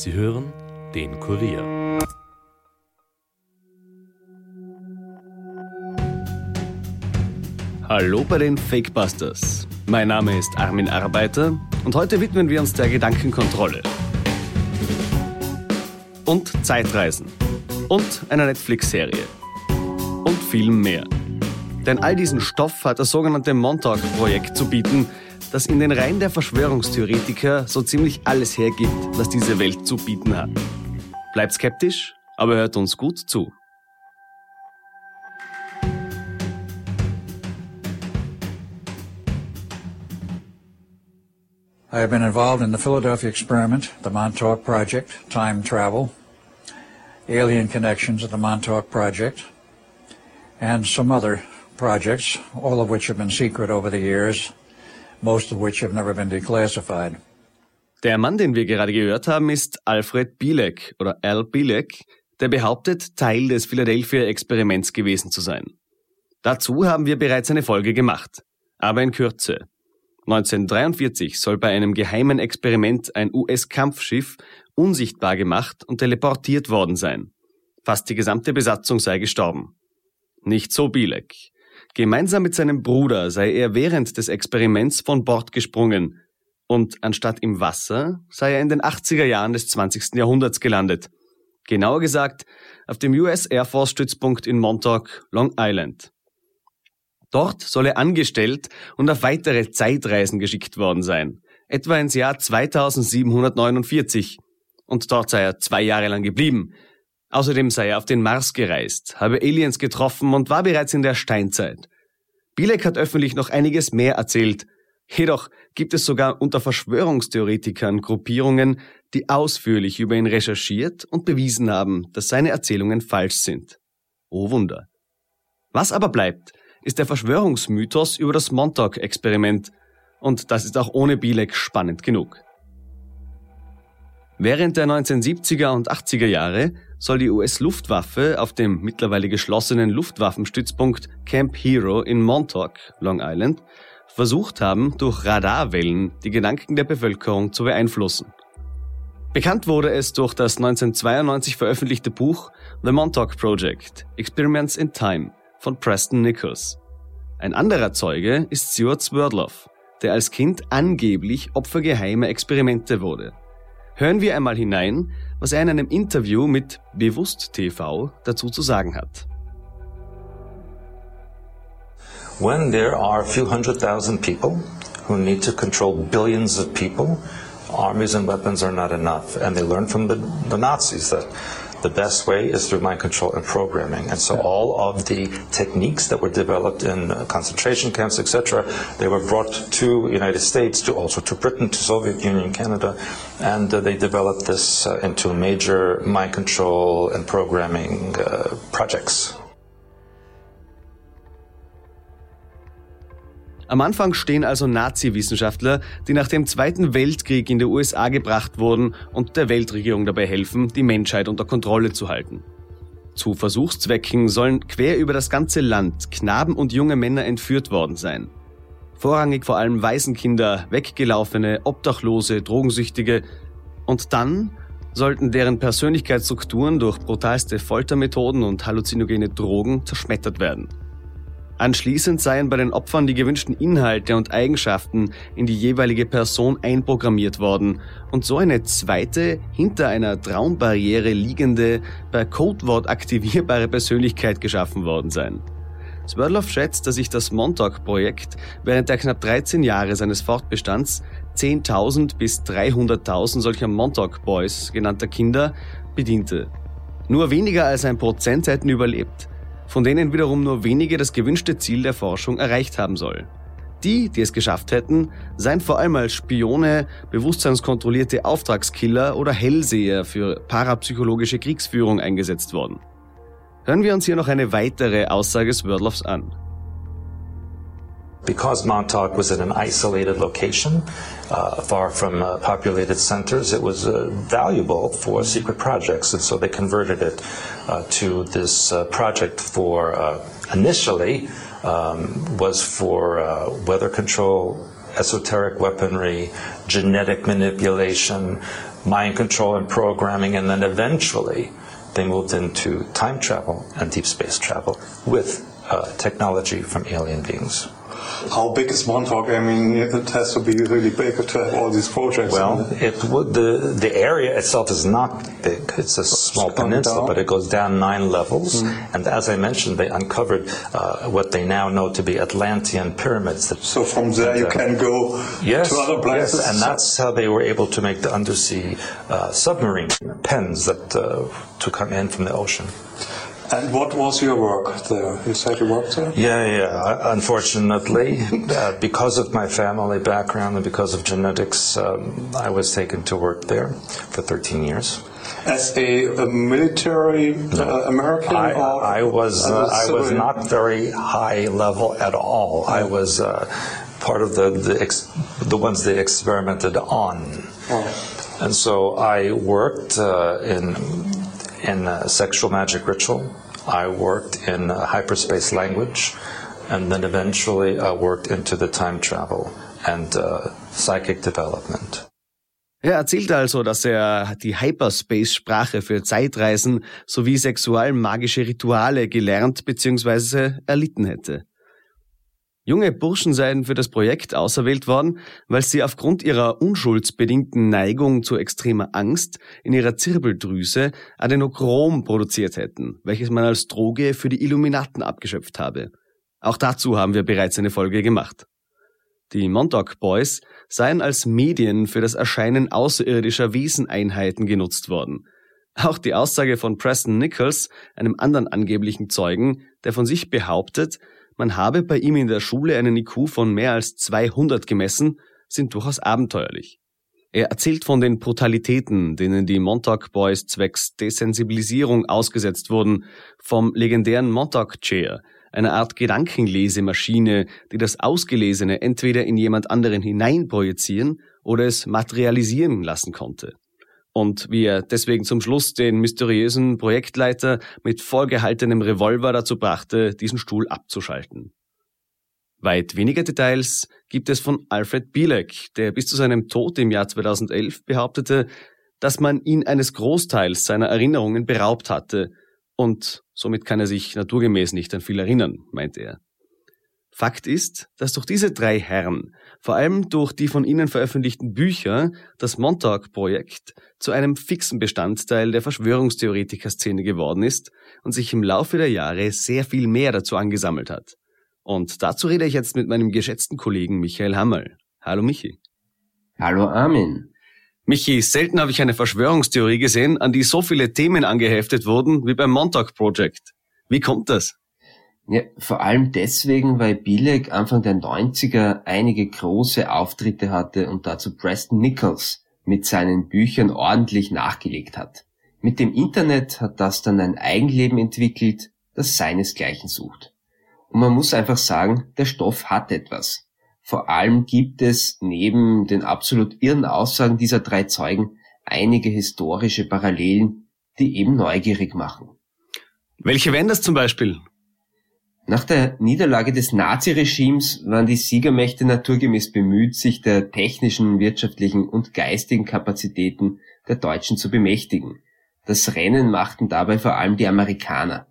Sie hören den Kurier. Hallo bei den Fakebusters. Mein Name ist Armin Arbeiter und heute widmen wir uns der Gedankenkontrolle. Und Zeitreisen. Und einer Netflix-Serie. Und viel mehr. Denn all diesen Stoff hat das sogenannte Montauk-Projekt zu bieten, das in den Reihen der Verschwörungstheoretiker so ziemlich alles hergibt, was diese Welt zu bieten hat. Bleibt skeptisch, aber hört uns gut zu. I have been involved in the Philadelphia experiment, the Montauk Project, time travel, alien connections at the Montauk Project, and some other projects, all of which have been secret over the years, most of which have never been declassified. Der Mann, den wir gerade gehört haben, ist Alfred Bielek oder Al Bielek, der behauptet, Teil des Philadelphia-Experiments gewesen zu sein. Dazu haben wir bereits eine Folge gemacht, aber in Kürze. 1943 soll bei einem geheimen Experiment ein US-Kampfschiff unsichtbar gemacht und teleportiert worden sein. Fast die gesamte Besatzung sei gestorben. Nicht so Bielek. Gemeinsam mit seinem Bruder sei er während des Experiments von Bord gesprungen und anstatt im Wasser sei er in den 80er Jahren des 20. Jahrhunderts gelandet. Genauer gesagt auf dem US Air Force Stützpunkt in Montauk, Long Island. Dort soll er angestellt und auf weitere Zeitreisen geschickt worden sein, etwa ins Jahr 2749. Und dort sei er zwei Jahre lang geblieben, Außerdem sei er auf den Mars gereist, habe Aliens getroffen und war bereits in der Steinzeit. Bilek hat öffentlich noch einiges mehr erzählt. Jedoch gibt es sogar unter Verschwörungstheoretikern Gruppierungen, die ausführlich über ihn recherchiert und bewiesen haben, dass seine Erzählungen falsch sind. Oh Wunder. Was aber bleibt, ist der Verschwörungsmythos über das Montauk-Experiment. Und das ist auch ohne Bilek spannend genug. Während der 1970er und 80er Jahre soll die US-Luftwaffe auf dem mittlerweile geschlossenen Luftwaffenstützpunkt Camp Hero in Montauk, Long Island, versucht haben, durch Radarwellen die Gedanken der Bevölkerung zu beeinflussen. Bekannt wurde es durch das 1992 veröffentlichte Buch The Montauk Project Experiments in Time von Preston Nichols. Ein anderer Zeuge ist Stuart Swerdloff, der als Kind angeblich Opfer geheimer Experimente wurde. Hören wir einmal hinein, was er in einem Interview mit Bewusst TV dazu zu sagen hat. When there are a few hundred thousand people who need to control billions of people, armies and weapons are not enough. And they learned from the, the Nazis that the best way is through mind control and programming. And so all of the techniques that were developed in uh, concentration camps, etc., they were brought to United States, to also to Britain, to Soviet Union, Canada, and uh, they developed this uh, into major mind control and programming uh, projects. Am Anfang stehen also Nazi-Wissenschaftler, die nach dem Zweiten Weltkrieg in die USA gebracht wurden und der Weltregierung dabei helfen, die Menschheit unter Kontrolle zu halten. Zu Versuchszwecken sollen quer über das ganze Land Knaben und junge Männer entführt worden sein. Vorrangig vor allem Waisenkinder, Weggelaufene, Obdachlose, Drogensüchtige. Und dann sollten deren Persönlichkeitsstrukturen durch brutalste Foltermethoden und halluzinogene Drogen zerschmettert werden. Anschließend seien bei den Opfern die gewünschten Inhalte und Eigenschaften in die jeweilige Person einprogrammiert worden und so eine zweite, hinter einer Traumbarriere liegende, per Codewort aktivierbare Persönlichkeit geschaffen worden sein. Swerdloff schätzt, dass sich das Montauk-Projekt während der knapp 13 Jahre seines Fortbestands 10.000 bis 300.000 solcher Montauk Boys genannter Kinder bediente. Nur weniger als ein Prozent hätten überlebt von denen wiederum nur wenige das gewünschte Ziel der Forschung erreicht haben soll. Die, die es geschafft hätten, seien vor allem als Spione, bewusstseinskontrollierte Auftragskiller oder Hellseher für parapsychologische Kriegsführung eingesetzt worden. Hören wir uns hier noch eine weitere Aussage Swerdloffs an. Because Montauk was in an isolated location, uh, far from uh, populated centers, it was uh, valuable for secret projects, and so they converted it uh, to this uh, project for uh, initially um, was for weather control esoteric weaponry, genetic manipulation, mind control and programming, and then eventually they moved into time travel and deep space travel with technology from alien beings. How big is Montauk? I mean, it has to be really big to have all these projects. Well, it would, the the area itself is not big. It's a small peninsula, but it goes down nine levels. Mm. And as I mentioned, they uncovered uh, what they now know to be Atlantean pyramids. so from there you uh, can go yes, to other places. Yes, and that's how they were able to make the undersea uh, submarine pens that uh, to come in from the ocean. And what was your work there? You said you worked there? Yeah, yeah. Unfortunately, uh, because of my family background and because of genetics, um, I was taken to work there for 13 years. As a, a military uh, American, I, I was uh, I was not very high level at all. I was uh, part of the the, ex, the ones they experimented on, oh. and so I worked uh, in in uh, sexual magic ritual. I worked in uh, hyperspace language, and then eventually uh, worked into the time travel and uh, psychic development. Er erzählt also, dass er die Hyperspace-Sprache für Zeitreisen sowie sexualmagische Rituale gelernt bzw. erlitten hätte. Junge Burschen seien für das Projekt auserwählt worden, weil sie aufgrund ihrer unschuldsbedingten Neigung zu extremer Angst in ihrer Zirbeldrüse Adenochrom produziert hätten, welches man als Droge für die Illuminaten abgeschöpft habe. Auch dazu haben wir bereits eine Folge gemacht. Die Montauk Boys seien als Medien für das Erscheinen außerirdischer Weseneinheiten genutzt worden. Auch die Aussage von Preston Nichols, einem anderen angeblichen Zeugen, der von sich behauptet, man habe bei ihm in der Schule einen IQ von mehr als 200 gemessen, sind durchaus abenteuerlich. Er erzählt von den Brutalitäten, denen die Montauk Boys zwecks Desensibilisierung ausgesetzt wurden, vom legendären Montauk Chair, einer Art Gedankenlesemaschine, die das Ausgelesene entweder in jemand anderen hineinprojizieren oder es materialisieren lassen konnte und wie er deswegen zum Schluss den mysteriösen Projektleiter mit vollgehaltenem Revolver dazu brachte, diesen Stuhl abzuschalten. Weit weniger Details gibt es von Alfred Bielek, der bis zu seinem Tod im Jahr 2011 behauptete, dass man ihn eines Großteils seiner Erinnerungen beraubt hatte und somit kann er sich naturgemäß nicht an viel erinnern, meinte er. Fakt ist, dass durch diese drei Herren vor allem durch die von ihnen veröffentlichten Bücher, das Montauk-Projekt zu einem fixen Bestandteil der Verschwörungstheoretiker-Szene geworden ist und sich im Laufe der Jahre sehr viel mehr dazu angesammelt hat. Und dazu rede ich jetzt mit meinem geschätzten Kollegen Michael Hammerl. Hallo Michi. Hallo Armin. Michi, selten habe ich eine Verschwörungstheorie gesehen, an die so viele Themen angeheftet wurden wie beim Montauk Project. Wie kommt das? Ja, vor allem deswegen, weil Bilek Anfang der 90er einige große Auftritte hatte und dazu Preston Nichols mit seinen Büchern ordentlich nachgelegt hat. Mit dem Internet hat das dann ein Eigenleben entwickelt, das seinesgleichen sucht. Und man muss einfach sagen, der Stoff hat etwas. Vor allem gibt es neben den absolut irren Aussagen dieser drei Zeugen einige historische Parallelen, die eben neugierig machen. Welche wären das zum Beispiel? Nach der Niederlage des Naziregimes waren die Siegermächte naturgemäß bemüht, sich der technischen, wirtschaftlichen und geistigen Kapazitäten der Deutschen zu bemächtigen. Das Rennen machten dabei vor allem die Amerikaner.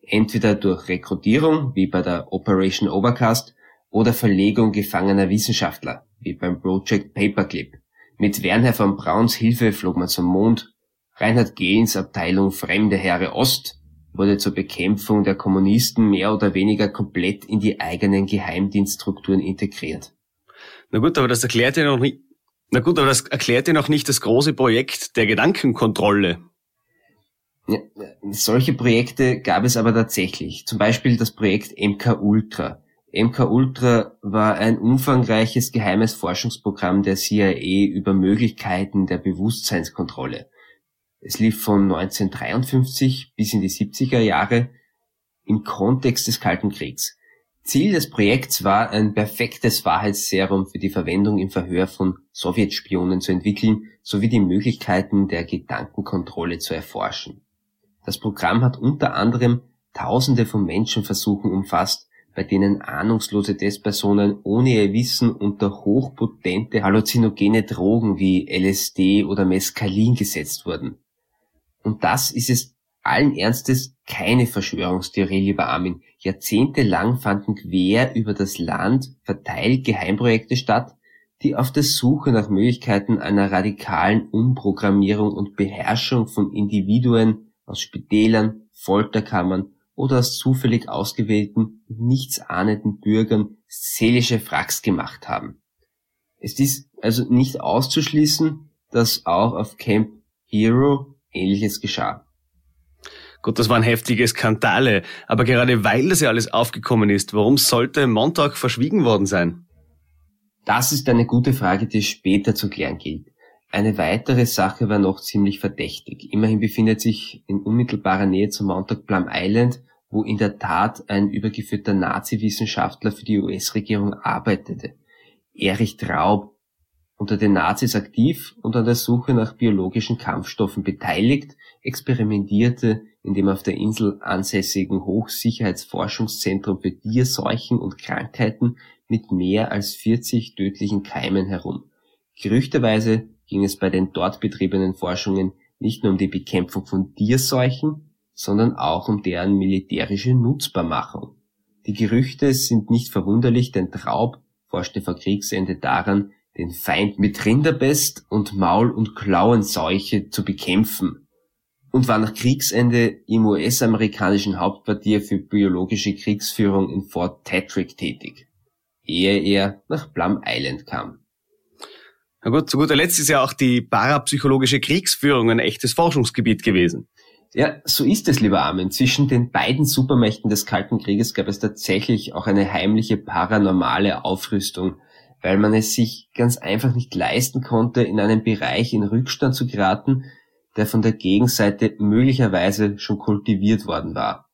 Entweder durch Rekrutierung, wie bei der Operation Overcast, oder Verlegung gefangener Wissenschaftler, wie beim Project Paperclip. Mit Werner von Brauns Hilfe flog man zum Mond, Reinhard Gehlens Abteilung Fremde Heere Ost wurde zur Bekämpfung der Kommunisten mehr oder weniger komplett in die eigenen Geheimdienststrukturen integriert. Na gut, aber das erklärt ja noch nicht, na gut, aber das erklärt ja noch nicht das große Projekt der Gedankenkontrolle. Ja, solche Projekte gab es aber tatsächlich. Zum Beispiel das Projekt MK Ultra. MK Ultra war ein umfangreiches geheimes Forschungsprogramm der CIA über Möglichkeiten der Bewusstseinskontrolle. Es lief von 1953 bis in die 70er Jahre im Kontext des Kalten Kriegs. Ziel des Projekts war, ein perfektes Wahrheitsserum für die Verwendung im Verhör von Sowjetspionen zu entwickeln, sowie die Möglichkeiten der Gedankenkontrolle zu erforschen. Das Programm hat unter anderem Tausende von Menschenversuchen umfasst, bei denen ahnungslose Testpersonen ohne ihr Wissen unter hochpotente halluzinogene Drogen wie LSD oder Mescalin gesetzt wurden. Und das ist es allen Ernstes keine Verschwörungstheorie, lieber Armin. Jahrzehntelang fanden quer über das Land verteilt Geheimprojekte statt, die auf der Suche nach Möglichkeiten einer radikalen Umprogrammierung und Beherrschung von Individuen aus Spitälern, Folterkammern oder aus zufällig ausgewählten, nichtsahnenden Bürgern seelische Fracks gemacht haben. Es ist also nicht auszuschließen, dass auch auf Camp Hero Ähnliches geschah. Gut, das waren heftige Skandale, aber gerade weil das ja alles aufgekommen ist, warum sollte Montag verschwiegen worden sein? Das ist eine gute Frage, die später zu klären gilt. Eine weitere Sache war noch ziemlich verdächtig. Immerhin befindet sich in unmittelbarer Nähe zu Montauk Plum Island, wo in der Tat ein übergeführter Nazi-Wissenschaftler für die US-Regierung arbeitete. Erich Traub, unter den Nazis aktiv und an der Suche nach biologischen Kampfstoffen beteiligt, experimentierte in dem auf der Insel ansässigen Hochsicherheitsforschungszentrum für Tierseuchen und Krankheiten mit mehr als 40 tödlichen Keimen herum. Gerüchteweise ging es bei den dort betriebenen Forschungen nicht nur um die Bekämpfung von Tierseuchen, sondern auch um deren militärische Nutzbarmachung. Die Gerüchte sind nicht verwunderlich, denn Traub forschte vor Kriegsende daran, den Feind mit Rinderpest und Maul- und Klauenseuche zu bekämpfen und war nach Kriegsende im US-amerikanischen Hauptquartier für biologische Kriegsführung in Fort Tetrick tätig, ehe er nach Plum Island kam. Na gut, zu guter Letzt ist ja auch die parapsychologische Kriegsführung ein echtes Forschungsgebiet gewesen. Ja, so ist es, lieber Armin. Zwischen den beiden Supermächten des Kalten Krieges gab es tatsächlich auch eine heimliche paranormale Aufrüstung, weil man es sich ganz einfach nicht leisten konnte, in einen Bereich in Rückstand zu geraten, der von der Gegenseite möglicherweise schon kultiviert worden war.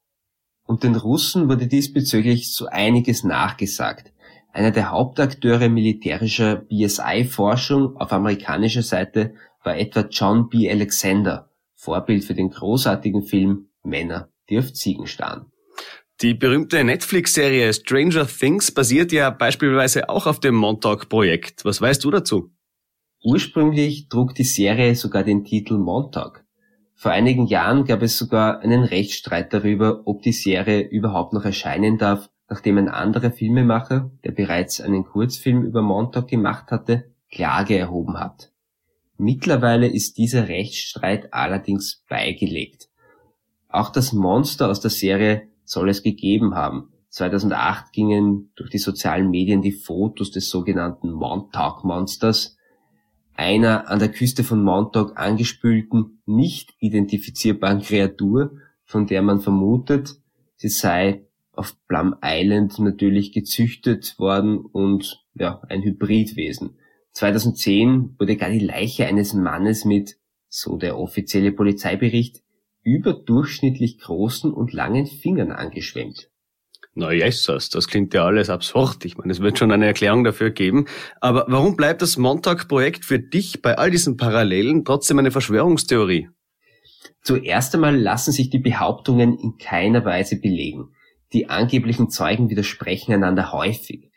Und den Russen wurde diesbezüglich so einiges nachgesagt. Einer der Hauptakteure militärischer BSI-Forschung auf amerikanischer Seite war etwa John B. Alexander, Vorbild für den großartigen Film Männer, die auf Ziegen starren. Die berühmte Netflix-Serie Stranger Things basiert ja beispielsweise auch auf dem Montauk-Projekt. Was weißt du dazu? Ursprünglich trug die Serie sogar den Titel Montauk. Vor einigen Jahren gab es sogar einen Rechtsstreit darüber, ob die Serie überhaupt noch erscheinen darf nachdem ein anderer Filmemacher, der bereits einen Kurzfilm über Montauk gemacht hatte, Klage erhoben hat. Mittlerweile ist dieser Rechtsstreit allerdings beigelegt. Auch das Monster aus der Serie soll es gegeben haben. 2008 gingen durch die sozialen Medien die Fotos des sogenannten Montauk Monsters, einer an der Küste von Montauk angespülten, nicht identifizierbaren Kreatur, von der man vermutet, sie sei auf Plum Island natürlich gezüchtet worden und ja, ein Hybridwesen. 2010 wurde gar die Leiche eines Mannes mit, so der offizielle Polizeibericht, überdurchschnittlich großen und langen Fingern angeschwemmt. Na Jesus, das klingt ja alles absurd. Ich meine, es wird schon eine Erklärung dafür geben. Aber warum bleibt das Montag-Projekt für dich bei all diesen Parallelen trotzdem eine Verschwörungstheorie? Zuerst einmal lassen sich die Behauptungen in keiner Weise belegen. Die angeblichen Zeugen widersprechen einander häufig.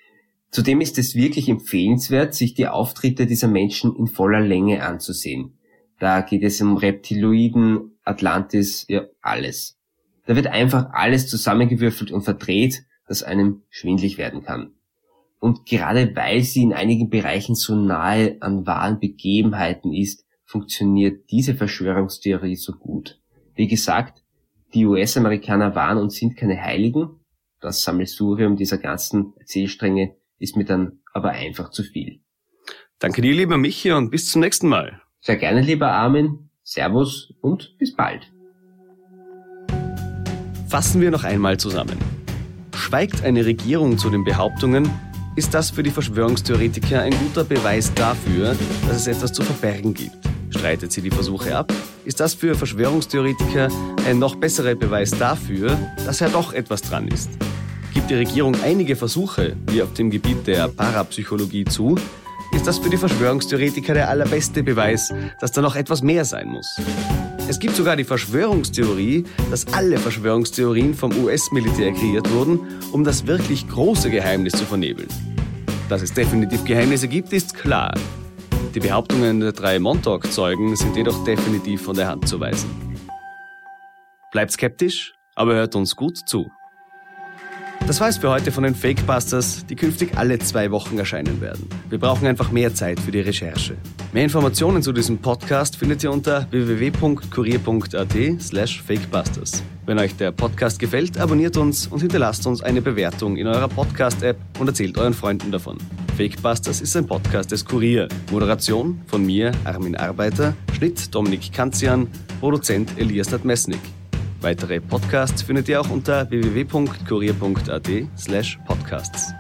Zudem ist es wirklich empfehlenswert, sich die Auftritte dieser Menschen in voller Länge anzusehen. Da geht es um Reptiloiden, Atlantis, ja alles. Da wird einfach alles zusammengewürfelt und verdreht, dass einem schwindlig werden kann. Und gerade weil sie in einigen Bereichen so nahe an wahren Begebenheiten ist, funktioniert diese Verschwörungstheorie so gut. Wie gesagt, die US-Amerikaner waren und sind keine Heiligen. Das Sammelsurium dieser ganzen Erzählstränge ist mir dann aber einfach zu viel. Danke dir, lieber Michi, und bis zum nächsten Mal. Sehr gerne, lieber Armin. Servus und bis bald. Fassen wir noch einmal zusammen. Schweigt eine Regierung zu den Behauptungen, ist das für die Verschwörungstheoretiker ein guter Beweis dafür, dass es etwas zu verbergen gibt. Streitet sie die Versuche ab, ist das für Verschwörungstheoretiker ein noch besserer Beweis dafür, dass ja doch etwas dran ist. Gibt die Regierung einige Versuche, wie auf dem Gebiet der Parapsychologie zu, ist das für die Verschwörungstheoretiker der allerbeste Beweis, dass da noch etwas mehr sein muss. Es gibt sogar die Verschwörungstheorie, dass alle Verschwörungstheorien vom US-Militär kreiert wurden, um das wirklich große Geheimnis zu vernebeln. Dass es definitiv Geheimnisse gibt, ist klar. Die Behauptungen der drei Montauk-Zeugen sind jedoch definitiv von der Hand zu weisen. Bleibt skeptisch, aber hört uns gut zu. Das war es für heute von den Fakebusters, die künftig alle zwei Wochen erscheinen werden. Wir brauchen einfach mehr Zeit für die Recherche. Mehr Informationen zu diesem Podcast findet ihr unter www.kurier.at slash fakebusters. Wenn euch der Podcast gefällt, abonniert uns und hinterlasst uns eine Bewertung in eurer Podcast-App und erzählt euren Freunden davon. Fakebusters ist ein Podcast des Kurier. Moderation von mir, Armin Arbeiter, Schnitt Dominik Kanzian, Produzent Elias Nadmesnik. Weitere Podcasts findet ihr auch unter www.kurier.at slash podcasts.